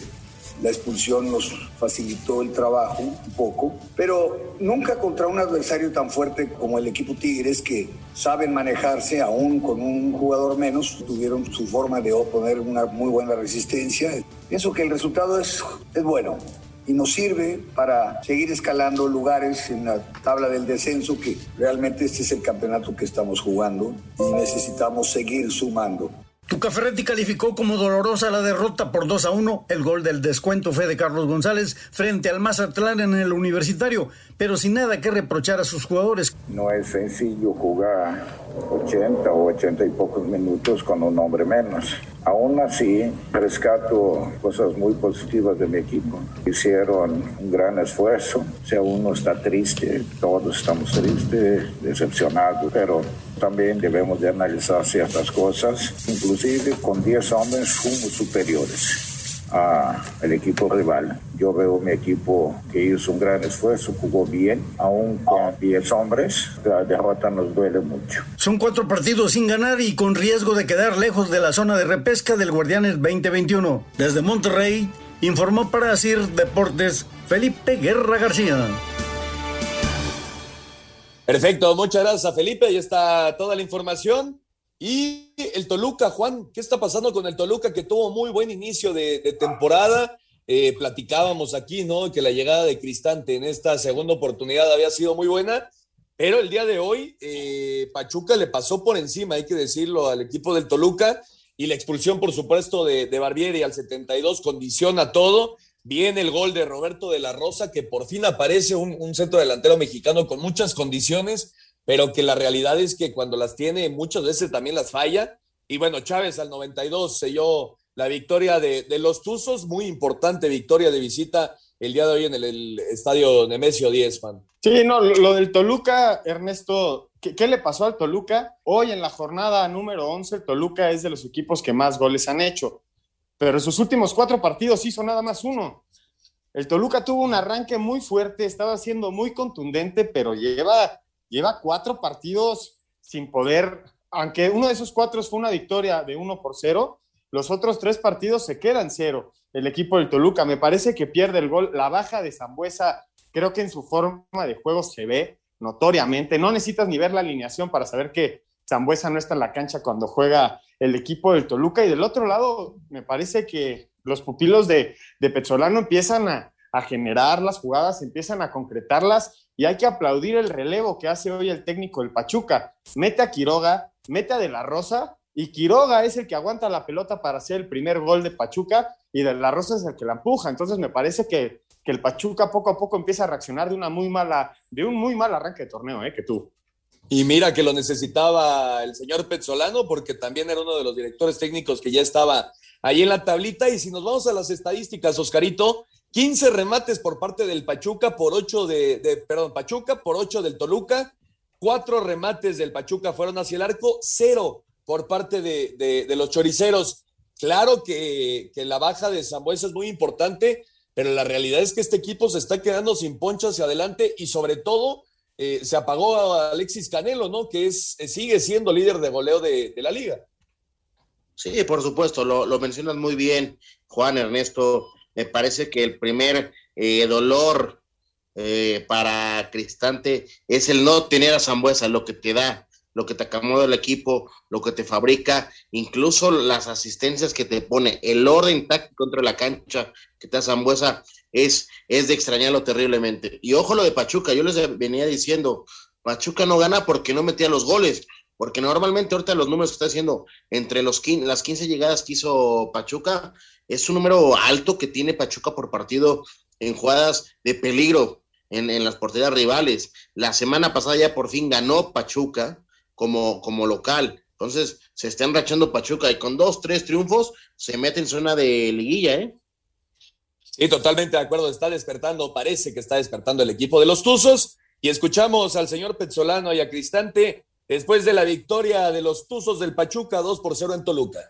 [SPEAKER 19] la expulsión nos facilitó el trabajo un poco, pero nunca contra un adversario tan fuerte como el equipo Tigres que saben manejarse aún con un jugador menos, tuvieron su forma de oponer una muy buena resistencia. Pienso que el resultado es, es bueno y nos sirve para seguir escalando lugares en la tabla del descenso, que realmente este es el campeonato que estamos jugando y necesitamos seguir sumando.
[SPEAKER 18] Tuca Ferretti calificó como dolorosa la derrota por 2 a 1. El gol del descuento fue de Carlos González frente al Mazatlán en el universitario, pero sin nada que reprochar a sus jugadores.
[SPEAKER 19] No es sencillo jugar 80 o 80 y pocos minutos con un hombre menos. Aún así, rescato cosas muy positivas de mi equipo. Hicieron un gran esfuerzo. Si uno está triste, todos estamos tristes, decepcionados, pero también debemos de analizar ciertas cosas. Inclusive con 10 hombres fuimos superiores al equipo rival. Yo veo mi equipo que hizo un gran esfuerzo, jugó bien, aún con 10 hombres. La derrota nos duele mucho.
[SPEAKER 18] Son cuatro partidos sin ganar y con riesgo de quedar lejos de la zona de repesca del Guardianes 2021. Desde Monterrey, informó para CIR Deportes Felipe Guerra García.
[SPEAKER 4] Perfecto, muchas gracias Felipe. Ahí está toda la información. Y el Toluca, Juan, ¿qué está pasando con el Toluca que tuvo muy buen inicio de, de temporada? Eh, platicábamos aquí, ¿no? Que la llegada de Cristante en esta segunda oportunidad había sido muy buena, pero el día de hoy eh, Pachuca le pasó por encima, hay que decirlo, al equipo del Toluca y la expulsión, por supuesto, de, de Barbieri al 72 condiciona todo. Viene el gol de Roberto de la Rosa, que por fin aparece un, centro delantero mexicano con muchas condiciones pero que la realidad es que cuando las tiene muchas veces también las falla. Y bueno, Chávez al 92 selló la victoria de, de los Tuzos, muy importante victoria de visita el día de hoy en el, estadio Nemesio 10, man.
[SPEAKER 2] Sí, no, lo del Toluca, Ernesto, ¿qué, ¿qué, le pasó al Toluca? Hoy en la jornada número 11, el Toluca es de los equipos que más goles han hecho, pero en sus últimos cuatro partidos hizo nada más uno. El Toluca tuvo un arranque muy fuerte, estaba siendo muy contundente, pero lleva lleva cuatro partidos sin poder, aunque uno de esos cuatro fue una victoria de uno por cero, los otros tres partidos se quedan cero. El equipo del Toluca me parece que pierde el gol. La baja de Zambuesa, creo que en su forma de juego se ve notoriamente. No necesitas ni ver la alineación para saber que Zambuesa no está en la cancha cuando juega el equipo del Toluca. Y del otro lado, me parece que los pupilos de, de empiezan a, a generar las jugadas, empiezan a concretarlas y hay que aplaudir el relevo que hace hoy el técnico del Pachuca. Mete a Quiroga, mete a De La Rosa y Quiroga es el que aguanta la pelota para hacer el primer gol de Pachuca y De La Rosa es el que la empuja. Entonces me parece que, que el Pachuca poco a poco empieza a reaccionar de una muy mala, de un muy mal arranque de torneo, ¿eh? que tú.
[SPEAKER 4] Y mira que lo necesitaba el señor Petzolano porque también era uno de los directores técnicos que ya estaba ahí en la tablita. Y si nos vamos a las estadísticas, Oscarito, 15 remates por parte del Pachuca por 8 de, perdón, Pachuca por 8 del Toluca, cuatro remates del Pachuca fueron hacia el arco, cero por parte de, los choriceros. Claro que, que, la baja de Zambuesa es muy importante, pero la realidad es que este equipo se está quedando sin poncho hacia adelante y sobre todo eh, se apagó a Alexis Canelo, ¿no? Que es, sigue siendo líder de goleo de, de la liga.
[SPEAKER 3] Sí, por supuesto, lo, lo, mencionas muy bien, Juan Ernesto. Me parece que el primer eh, dolor eh, para Cristante es el no tener a Zambuesa, lo que te da, lo que te acomoda el equipo, lo que te fabrica, incluso las asistencias que te pone, el orden táctico contra la cancha que te da Zambuesa es, es de extrañarlo terriblemente. Y ojo lo de Pachuca, yo les venía diciendo, Pachuca no gana porque no metía los goles, porque normalmente ahorita los números que está haciendo entre los las 15 llegadas que hizo Pachuca, es un número alto que tiene Pachuca por partido en jugadas de peligro en, en las porterías rivales. La semana pasada ya por fin ganó Pachuca como, como local. Entonces se está enrachando Pachuca y con dos, tres triunfos se mete en zona de liguilla, ¿eh?
[SPEAKER 4] Sí, totalmente de acuerdo. Está despertando, parece que está despertando el equipo de los Tuzos. Y escuchamos al señor Petzolano y a Cristante después de la victoria de los Tuzos del Pachuca 2 por 0 en Toluca.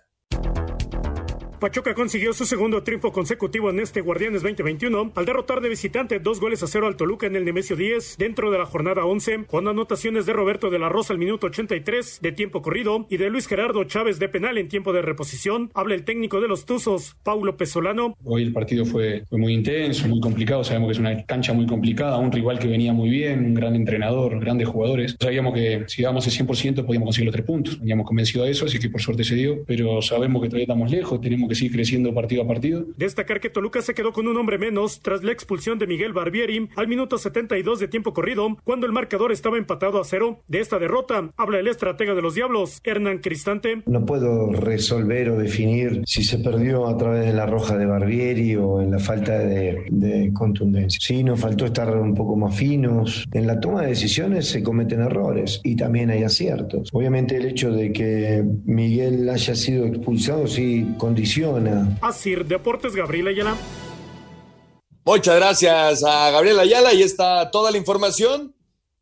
[SPEAKER 15] Pachuca consiguió su segundo triunfo consecutivo en este Guardianes 2021 al derrotar de visitante dos goles a cero al Toluca en el Nemesio 10 dentro de la jornada 11 con anotaciones de Roberto de la Rosa al minuto 83 de tiempo corrido y de Luis Gerardo Chávez de penal en tiempo de reposición. Habla el técnico de los Tuzos, Paulo Pesolano.
[SPEAKER 20] Hoy el partido fue, muy intenso, muy complicado. Sabemos que es una cancha muy complicada, un rival que venía muy bien, un gran entrenador, grandes jugadores. Sabíamos que si dábamos el 100% podíamos conseguir los tres puntos. Veníamos convencidos de eso, así que por suerte se dio. Pero sabemos que todavía estamos lejos, tenemos que seguir creciendo partido a partido.
[SPEAKER 15] Destacar que Toluca se quedó con un hombre menos tras la expulsión de Miguel Barbieri al minuto 72 de tiempo corrido, cuando el marcador estaba empatado a cero. De esta derrota habla el estratega de los Diablos, Hernán Cristante.
[SPEAKER 21] No puedo resolver o definir si se perdió a través de la roja de Barbieri o en la falta de, de contundencia. Sí, nos faltó estar un poco más finos. En la toma de decisiones se cometen errores y también hay aciertos. Obviamente el hecho de que Miguel haya sido expulsado sí condiciona
[SPEAKER 15] Asir Deportes, Gabriel Ayala.
[SPEAKER 4] Muchas gracias a Gabriel Ayala. Ahí está toda la información.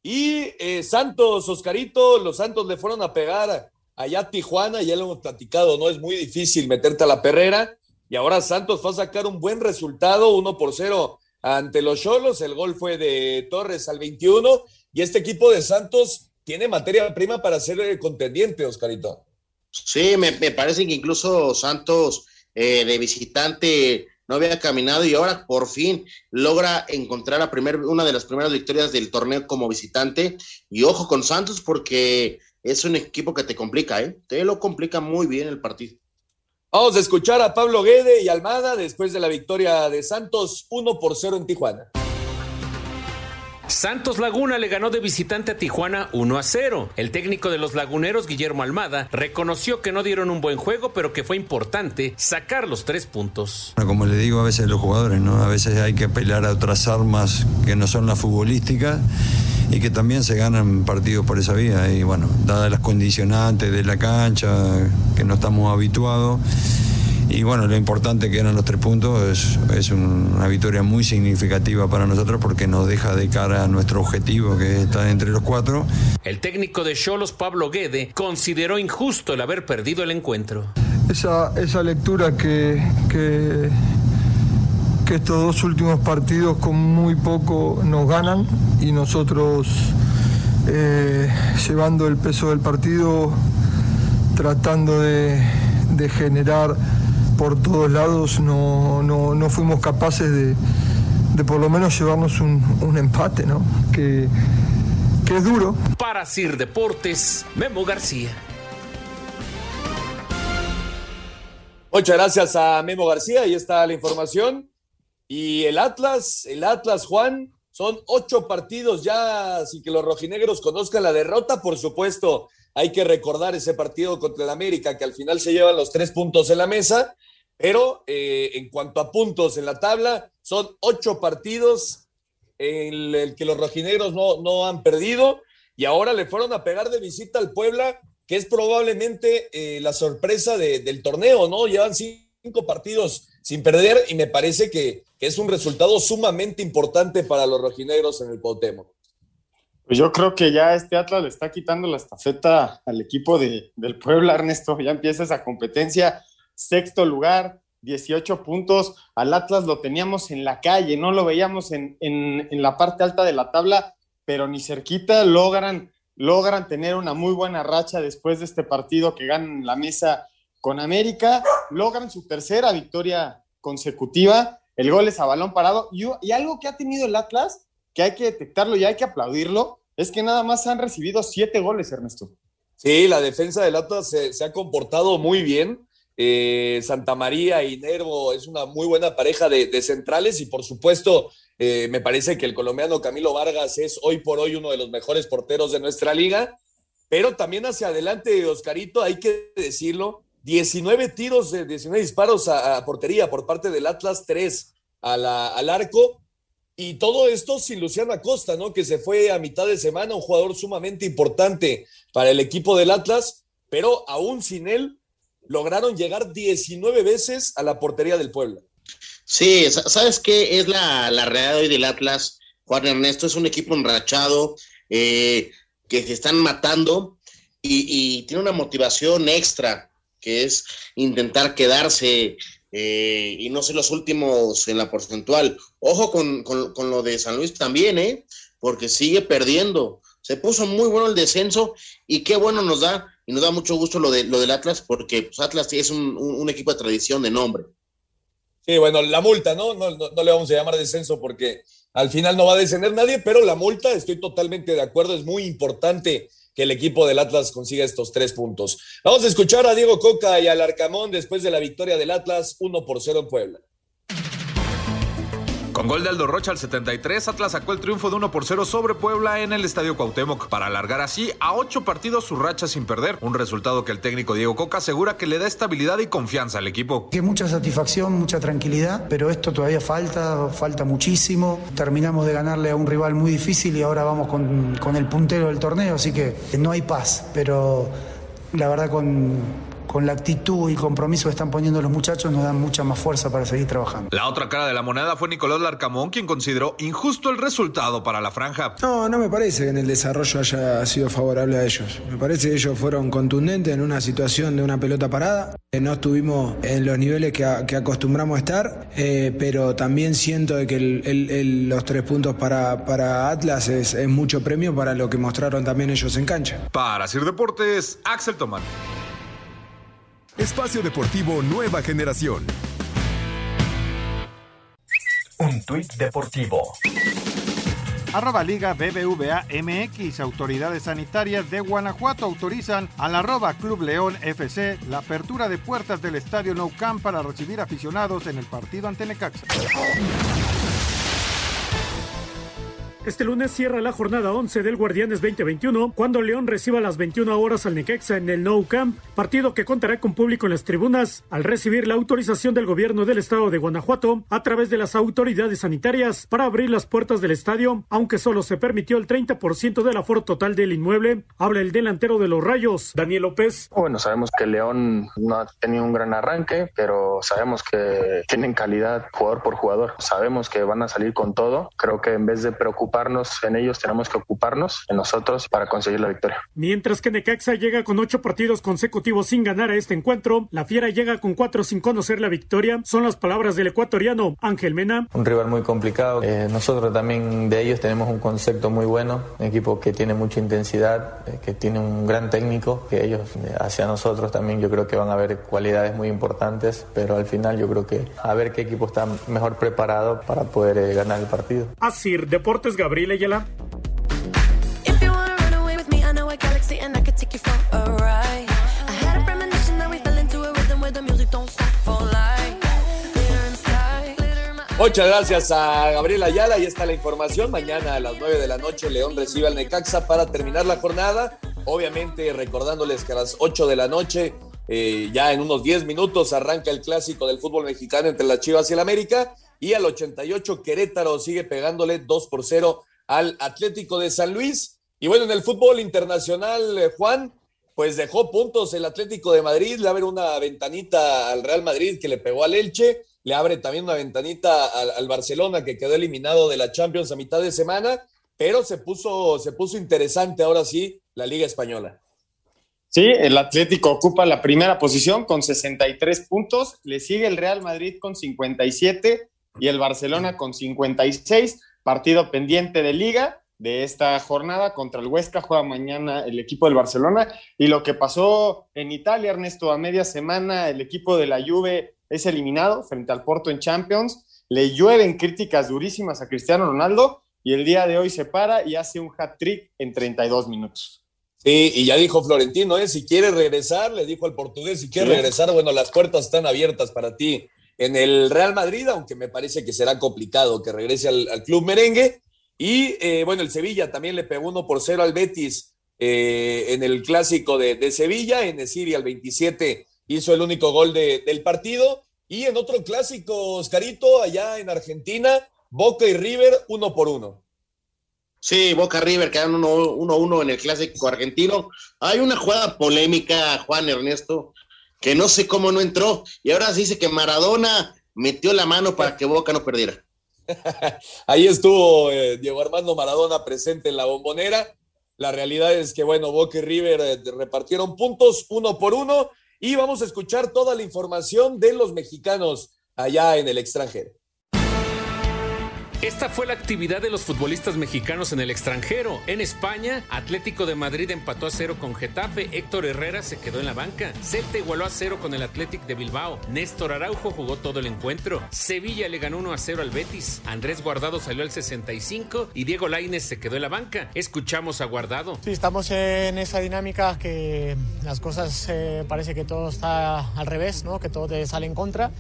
[SPEAKER 4] Y eh, Santos, Oscarito, los Santos le fueron a pegar allá a Tijuana, ya lo hemos platicado, ¿no? Es muy difícil meterte a la perrera. Y ahora Santos va a sacar un buen resultado, 1 por 0 ante los Cholos. El gol fue de Torres al 21. Y este equipo de Santos tiene materia prima para ser eh, contendiente, Oscarito.
[SPEAKER 3] Sí, me, me parece que incluso Santos eh, de visitante no había caminado y ahora por fin logra encontrar la primer, una de las primeras victorias del torneo como visitante. Y ojo con Santos porque es un equipo que te complica, ¿eh? Te lo complica muy bien el partido.
[SPEAKER 4] Vamos a escuchar a Pablo Guede y Almada después de la victoria de Santos 1 por 0 en Tijuana.
[SPEAKER 12] Santos Laguna le ganó de visitante a Tijuana 1 a 0. El técnico de los laguneros, Guillermo Almada, reconoció que no dieron un buen juego, pero que fue importante sacar los tres puntos.
[SPEAKER 22] Como le digo a veces a los jugadores. A veces hay que pelear a otras armas que no son las futbolísticas y que también se ganan partidos por esa vía. Y bueno, dadas las condicionantes de la cancha, que no estamos habituados y bueno, lo importante que eran los tres puntos es, es, una victoria muy significativa para nosotros porque nos deja de cara a nuestro objetivo que es estar entre los cuatro.
[SPEAKER 12] El técnico de Cholos, Pablo Guede, consideró injusto el haber perdido el encuentro.
[SPEAKER 23] Esa, esa lectura que, que, que estos dos últimos partidos con muy poco nos ganan y nosotros eh, llevando el peso del partido, tratando de, de generar por todos lados no, no, no fuimos capaces de, de, por lo menos llevarnos un, un empate, ¿no? Que, que, es duro.
[SPEAKER 12] Para Sir Deportes, Memo García.
[SPEAKER 4] Muchas gracias a Memo García, ahí está la información. Y el Atlas, el Atlas, Juan, son ocho partidos ya sin que los rojinegros conozcan la derrota. Por supuesto, hay que recordar ese partido contra el América, que al final se llevan los tres puntos en la mesa. Pero eh, en cuanto a puntos en la tabla, son ocho partidos en el que los rojinegros no, no han perdido. Y ahora le fueron a pegar de visita al Puebla, que es probablemente eh, la sorpresa de, del torneo, ¿no? Llevan cinco partidos sin perder y me parece que, es un resultado sumamente importante para los rojinegros en el Cuauhtémoc.
[SPEAKER 2] Pues yo creo que ya este Atlas le está quitando la estafeta al equipo de, del Puebla, Ernesto. Ya empieza esa competencia. Sexto lugar, 18 puntos. Al Atlas lo teníamos en la calle, no lo veíamos en, en, en la parte alta de la tabla, pero ni cerquita logran, logran tener una muy buena racha después de este partido que ganan la mesa con América. Logran su tercera victoria consecutiva. El gol es a balón parado. Y, y algo que ha tenido el Atlas, que hay que detectarlo y hay que aplaudirlo, es que nada más han recibido siete goles, Ernesto.
[SPEAKER 4] Sí, la defensa del Atlas se, se ha comportado muy bien. Eh, Santa María y Nervo es una muy buena pareja de, centrales y por supuesto eh, me parece que el colombiano Camilo Vargas es hoy por hoy uno de los mejores porteros de nuestra liga, pero también hacia adelante, Oscarito, hay que decirlo, 19 tiros, de 19 disparos a, a portería por parte del Atlas, 3 a la, al arco, y todo esto sin Luciano Acosta, ¿no? Que se fue a mitad de semana, un jugador sumamente importante para el equipo del Atlas, pero aún sin él lograron llegar 19 veces a la portería del pueblo.
[SPEAKER 3] Sí, ¿sabes qué es la, realidad hoy del Atlas? Juan Ernesto es un equipo enrachado, eh, que se están matando y, y, tiene una motivación extra, que es intentar quedarse eh, y no ser los últimos en la porcentual. Ojo con, con, con, lo de San Luis también, ¿eh? porque sigue perdiendo. Se puso muy bueno el descenso y qué bueno nos da, y nos da mucho gusto lo, de, lo del Atlas, porque pues, Atlas es un, un, equipo de tradición de nombre.
[SPEAKER 4] Sí, bueno, la multa, ¿no? No, no, no le vamos a llamar descenso porque al final no va a descender nadie, pero la multa, estoy totalmente de acuerdo, es muy importante que el equipo del Atlas consiga estos tres puntos. Vamos a escuchar a Diego Coca y al Arcamón después de la victoria del Atlas 1 por 0 en Puebla.
[SPEAKER 7] Con gol de Aldo Rocha al 73, Atlas sacó el triunfo de 1 por 0 sobre Puebla en el Estadio Cuauhtémoc para alargar así a ocho partidos su racha sin perder. Un resultado que el técnico Diego Coca asegura que le da estabilidad y confianza al equipo.
[SPEAKER 24] Que mucha satisfacción, mucha tranquilidad, pero esto todavía falta, falta muchísimo. Terminamos de ganarle a un rival muy difícil y ahora vamos con, con el puntero del torneo, así que no hay paz, pero la verdad con con la actitud y compromiso que están poniendo los muchachos nos dan mucha más fuerza para seguir trabajando.
[SPEAKER 7] La otra cara de la moneda fue Nicolás Larcamón, quien consideró injusto el resultado para la franja.
[SPEAKER 23] No, no me parece que en el desarrollo haya sido favorable a ellos. Me parece que ellos fueron contundentes en una situación de una pelota parada. No estuvimos en los niveles que, a, que acostumbramos a estar, eh, pero también siento de que el, el, el, los tres puntos para, para Atlas es, es mucho premio para lo que mostraron también ellos en cancha.
[SPEAKER 7] Para Sir Deportes, Axel Tomán.
[SPEAKER 9] Espacio Deportivo Nueva Generación.
[SPEAKER 10] Un tuit deportivo.
[SPEAKER 11] Arroba Liga BBVA MX. Autoridades sanitarias de Guanajuato autorizan al arroba Club León FC la apertura de puertas del estadio Nou Camp para recibir aficionados en el partido ante Necaxa.
[SPEAKER 15] Este lunes cierra la jornada 11 del Guardianes 2021 cuando León reciba las 21 horas al Necaxa en el Nou Camp, partido que contará con público en las tribunas al recibir la autorización del gobierno del estado de Guanajuato a través de las autoridades sanitarias para abrir las puertas del estadio, aunque solo se permitió el 30% del aforo total del inmueble. Habla el delantero de los Rayos, Daniel López.
[SPEAKER 25] Bueno, sabemos que León no ha tenido un gran arranque, pero sabemos que tienen calidad jugador por jugador. Sabemos que van a salir con todo. Creo que en vez de preocuparnos en ellos, tenemos que ocuparnos en nosotros para conseguir la victoria.
[SPEAKER 15] Mientras que Necaxa llega con ocho partidos consecutivos sin ganar a este encuentro, la Fiera llega con cuatro sin conocer la victoria. Son las palabras del ecuatoriano Ángel Mena.
[SPEAKER 26] Un rival muy complicado. Eh, nosotros también de ellos tenemos un concepto muy bueno, un equipo que tiene mucha intensidad, eh, que tiene un gran técnico, que ellos eh, hacia nosotros también yo creo que van a haber cualidades muy importantes, pero al final yo creo que a ver qué equipo está mejor preparado para poder eh, ganar el partido.
[SPEAKER 15] Así, Deportes Gabriel Ayala.
[SPEAKER 4] Muchas gracias a Gabriel Ayala. Ahí está la información. Mañana a las 9 de la noche León recibe al Necaxa para terminar la jornada. Obviamente recordándoles que a las 8 de la noche, eh, ya en unos 10 minutos, arranca el clásico del fútbol mexicano entre las Chivas y el América. Y al 88 Querétaro sigue pegándole 2 por 0 al Atlético de San Luis. Y bueno, en el fútbol internacional, eh, Juan, pues dejó puntos el Atlético de Madrid. Le abre una ventanita al Real Madrid que le pegó al Elche le abre también una ventanita al, Barcelona que quedó eliminado de la Champions a mitad de semana, pero se puso, se puso interesante ahora sí la Liga Española.
[SPEAKER 2] Sí, el Atlético ocupa la primera posición con 63 puntos, le sigue el Real Madrid con 57 y el Barcelona con 56, partido pendiente de liga de esta jornada contra el Huesca, juega mañana el equipo del Barcelona y lo que pasó en Italia, Ernesto, a media semana el equipo de la Juve es eliminado frente al Porto en Champions, le llueven críticas durísimas a Cristiano Ronaldo y el día de hoy se para y hace un hat-trick en 32 minutos.
[SPEAKER 4] Sí, y ya dijo Florentino, ¿eh? si quiere regresar, le dijo al portugués, si quiere regresar, bueno, las puertas están abiertas para ti en el Real Madrid, aunque me parece que será complicado que regrese al, club merengue. Y eh, bueno, el Sevilla también le pegó uno por cero al Betis eh, en el clásico de, Sevilla, en Siria al 27 hizo el único gol del partido. Y en otro clásico, Oscarito, allá en Argentina, Boca y River, uno por uno.
[SPEAKER 3] Sí, Boca River quedan 1-1 uno, uno, en el clásico argentino. Hay una jugada polémica, Juan Ernesto, que no sé cómo no entró. Y ahora se dice que Maradona metió la mano para que Boca no perdiera.
[SPEAKER 4] Ahí estuvo eh, Diego Armando Maradona presente en la bombonera. La realidad es que, bueno, Boca y River eh, repartieron puntos uno por uno y vamos a escuchar toda la información de los mexicanos allá en el extranjero.
[SPEAKER 12] Esta fue la actividad de los futbolistas mexicanos en el extranjero. En España, Atlético de Madrid empató a cero con Getafe, Héctor Herrera se quedó en la banca, Celta igualó a cero con el Atlético de Bilbao, Néstor Araujo jugó todo el encuentro, Sevilla le ganó 1 a 0 al Betis, Andrés Guardado salió al 65 y Diego Lainez se quedó en la banca. Escuchamos a Guardado.
[SPEAKER 27] Sí, estamos en esa dinámica que las cosas eh, parece que todo está al revés, ¿no? que todo te sale en contra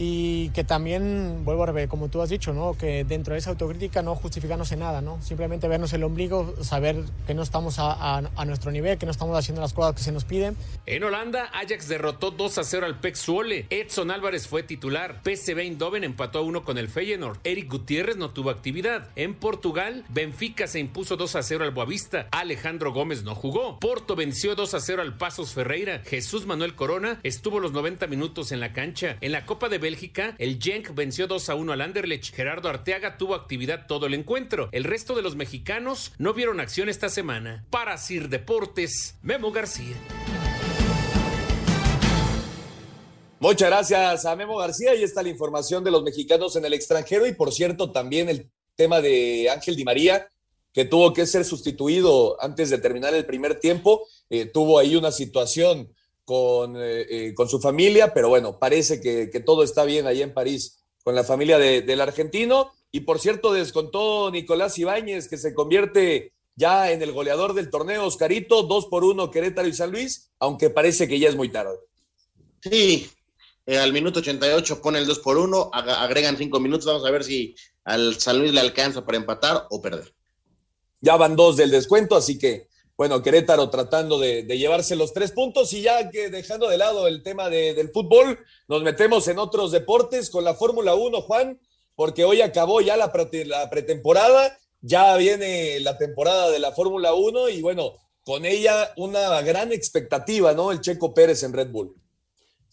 [SPEAKER 27] y que también, vuelvo a repetir, como tú has dicho, ¿no? que dentro de esa autocrítica no justificarnos en nada, ¿no? simplemente vernos el ombligo, saber que no estamos a, nuestro nivel, que no estamos haciendo las cosas que se nos piden.
[SPEAKER 12] En Holanda, Ajax derrotó 2 a 0 al PEC Zwolle. Edson Álvarez fue titular. PSV Eindhoven empató a 1 con el Feyenoord. Eric Gutiérrez no tuvo actividad. En Portugal, Benfica se impuso 2 a 0 al Boavista. Alejandro Gómez no jugó. Porto venció 2 a 0 al Pasos Ferreira. Jesús Manuel Corona estuvo los 90 minutos en la cancha. En la Copa de Bélgica, el Genk venció 2 a 1 al Anderlecht. Gerardo Arteaga tuvo actividad todo el encuentro. El resto de los mexicanos no vieron acción esta semana. Para Sir Deportes, Memo García.
[SPEAKER 4] Muchas gracias a Memo García. Ahí está la información de los mexicanos en el extranjero y por cierto también el tema de Ángel Di María, que tuvo que ser sustituido antes de terminar el primer tiempo. Eh, tuvo ahí una situación con, eh, eh, con su familia, pero bueno, parece que, todo está bien allá en París con la familia del argentino. Y por cierto, descontó Nicolás Ibáñez, que se convierte ya en el goleador del torneo, Oscarito, dos por uno Querétaro y San Luis, aunque parece que ya es muy tarde.
[SPEAKER 3] Sí, eh, al minuto 88 pone el 2 por 1, agregan cinco minutos, vamos a ver si al San Luis le alcanza para empatar o perder.
[SPEAKER 4] Ya van dos del descuento, así que bueno, Querétaro tratando de, llevarse los tres puntos y ya que dejando de lado el tema del fútbol, nos metemos en otros deportes con la Fórmula 1, Juan, porque hoy acabó ya la, la pretemporada, ya viene la temporada de la Fórmula 1 y bueno, con ella una gran expectativa, ¿no? El Checo Pérez en Red Bull.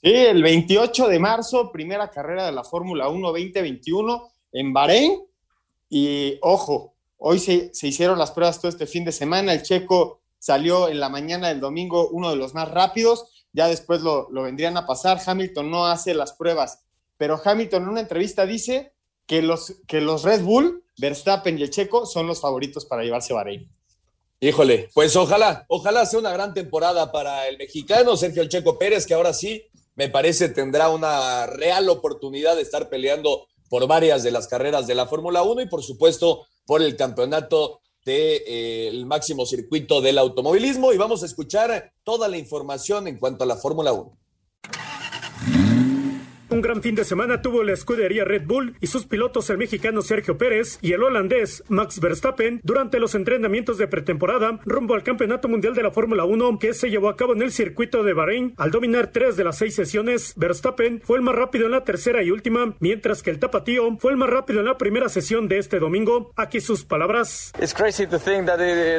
[SPEAKER 2] Sí, el 28 de marzo, primera carrera de la Fórmula 1 2021 en Bahrein. Y ojo, Hoy se, hicieron las pruebas todo este fin de semana. El checo salió en la mañana del domingo uno de los más rápidos. Ya después lo, vendrían a pasar. Hamilton no hace las pruebas. Pero Hamilton en una entrevista dice que los, que los Red Bull, Verstappen y el checo son los favoritos para llevarse Bahrein.
[SPEAKER 4] Híjole, pues ojalá, ojalá sea una gran temporada para el mexicano Sergio El Checo Pérez, que ahora sí, me parece, tendrá una real oportunidad de estar peleando por varias de las carreras de la Fórmula 1 y por supuesto por el campeonato del eh, máximo circuito del automovilismo y vamos a escuchar toda la información en cuanto a la Fórmula 1.
[SPEAKER 15] Un gran fin de semana tuvo la escudería Red Bull y sus pilotos el mexicano Sergio Pérez y el holandés Max Verstappen durante los entrenamientos de pretemporada rumbo al Campeonato Mundial de la Fórmula 1 que se llevó a cabo en el circuito de Bahrein. Al dominar tres de las seis sesiones, Verstappen fue el más rápido en la tercera y última, mientras que el tapatío fue el más rápido en la primera sesión de este domingo. Aquí sus palabras.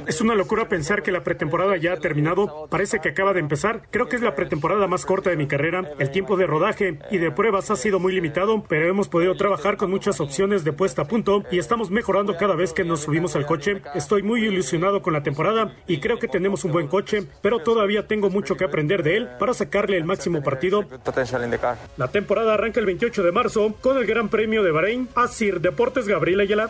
[SPEAKER 15] Es una locura pensar que la pretemporada ya ha terminado. Parece que acaba de empezar. Creo que es la pretemporada más corta de mi carrera. El tiempo de rodaje y de pruebas ha sido muy limitado, pero hemos podido trabajar con muchas opciones de puesta a punto y estamos mejorando cada vez que nos subimos al coche. Estoy muy ilusionado con la temporada y creo que tenemos un buen coche, pero todavía tengo mucho que aprender de él para sacarle el máximo partido. La temporada arranca el 28 de marzo con el Gran Premio de Bahrein. Asir Deportes Gabriel Ayala.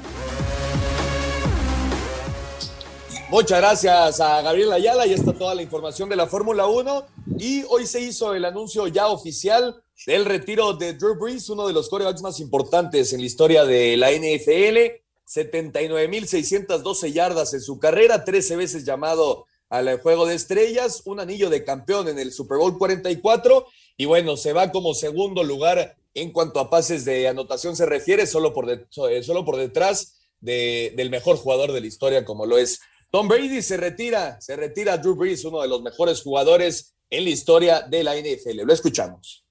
[SPEAKER 4] Muchas gracias a Gabriel Ayala. Ya está toda la información de la Fórmula 1. Y hoy se hizo el anuncio ya oficial del retiro de Drew Brees, uno de los corebacks más importantes en la historia de la NFL. 79.612 yardas en su carrera, 13 veces llamado al juego de estrellas, un anillo de campeón en el Super Bowl 44. Y bueno, se va como segundo lugar en cuanto a pases de anotación se refiere, solo por, de, solo por detrás de, del mejor jugador de la historia, como lo es Tom Brady se retira, se retira Drew Brees, uno de los mejores jugadores en la historia de la NFL. Lo escuchamos.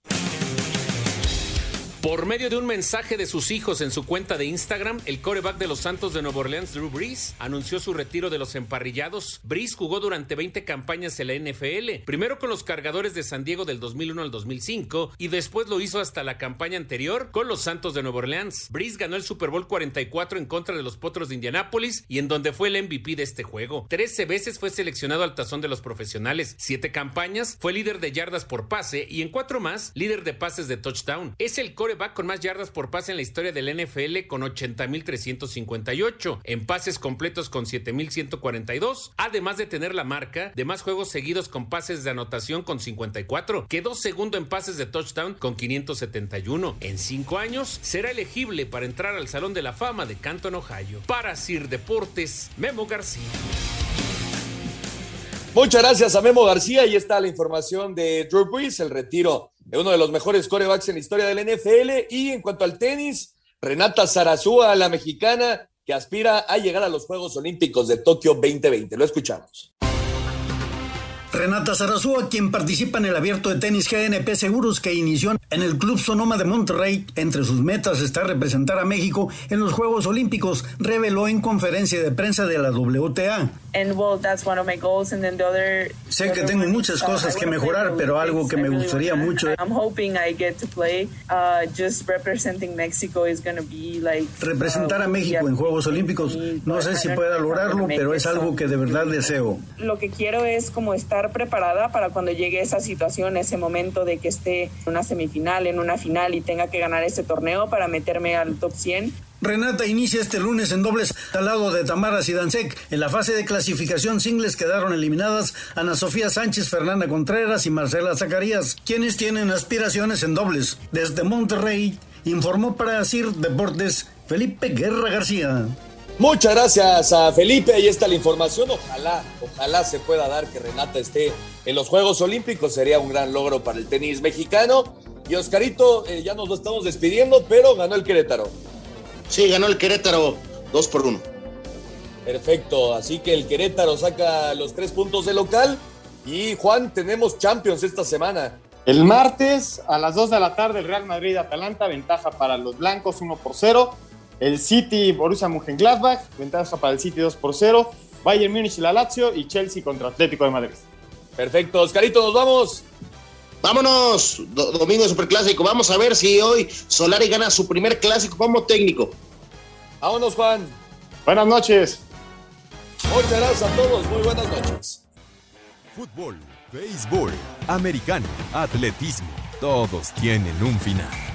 [SPEAKER 12] Por medio de un mensaje de sus hijos en su cuenta de Instagram, el coreback de los Santos de Nueva Orleans, Drew Brees, anunció su retiro de los emparrillados. Brees jugó durante 20 campañas en la NFL, primero con los cargadores de San Diego del 2001 al 2005 y después lo hizo hasta la campaña anterior con los Santos de Nueva Orleans. Brees ganó el Super Bowl 44 en contra de los Potros de Indianápolis y en donde fue el MVP de este juego. Trece veces fue seleccionado al tazón de los profesionales, siete campañas, fue líder de yardas por pase y en cuatro más, líder de pases de touchdown. Es el coreback con más yardas por pase en la historia del NFL con 80.358, en pases completos con 7.142, además de tener la marca de más juegos seguidos con pases de anotación con 54. Quedó segundo en pases de touchdown con 571. En cinco años será elegible para entrar al Salón de la Fama de Canton, Ohio. Para Sir Deportes, Memo García.
[SPEAKER 4] Muchas gracias a Memo García. Y está la información de Drew Brees, el retiro de uno de los mejores corebacks en la historia del NFL. Y en cuanto al tenis, Renata Zarazúa, la mexicana, que aspira a llegar a los Juegos Olímpicos de Tokio 2020. Lo escuchamos.
[SPEAKER 18] Renata Zarazúa, quien participa en el abierto de tenis GNP Seguros que inició en el Club Sonoma de Monterrey, entre sus metas está representar a México en los Juegos Olímpicos, reveló en conferencia de prensa de la WTA. Sé que tengo muchas cosas que mejorar, pero algo que me gustaría mucho representar a México en Juegos Olímpicos. No sé si pueda lograrlo, pero es algo que de verdad deseo.
[SPEAKER 28] Lo que quiero es como estar preparada para cuando llegue esa situación, ese momento de que esté en una semifinal, en una final y tenga que ganar este torneo para meterme al top 100.
[SPEAKER 18] Renata inicia este lunes en dobles al lado de Tamara Sidansek. En la fase de clasificación singles quedaron eliminadas Ana Sofía Sánchez, Fernanda Contreras y Marcela Zacarías, quienes tienen aspiraciones en dobles. Desde Monterrey, informó para CIR Deportes Felipe Guerra García.
[SPEAKER 4] Muchas gracias a Felipe, ahí está la información. Ojalá, ojalá se pueda dar que Renata esté en los Juegos Olímpicos, sería un gran logro para el tenis mexicano. Y Oscarito, eh, ya nos lo estamos despidiendo, pero ganó el Querétaro.
[SPEAKER 3] Sí, ganó el Querétaro, dos por uno.
[SPEAKER 4] Perfecto, así que el Querétaro saca los tres puntos de local. Y Juan, tenemos Champions esta semana.
[SPEAKER 2] El martes a las 2 de la tarde, el Real Madrid-Atalanta, ventaja para los blancos 1 por 0. El City, Borussia Mönchengladbach, ventaja para el City 2 por 0. Bayern Múnich y la Lazio y Chelsea contra Atlético de Madrid.
[SPEAKER 4] Perfecto, Oscarito, nos vamos.
[SPEAKER 3] Vámonos, domingo de superclásico. Vamos a ver si hoy Solari gana su primer clásico como técnico.
[SPEAKER 4] Vámonos, Juan.
[SPEAKER 2] Buenas noches.
[SPEAKER 4] Muchas gracias a todos. Muy buenas noches.
[SPEAKER 9] Fútbol, béisbol, americano, atletismo. Todos tienen un final.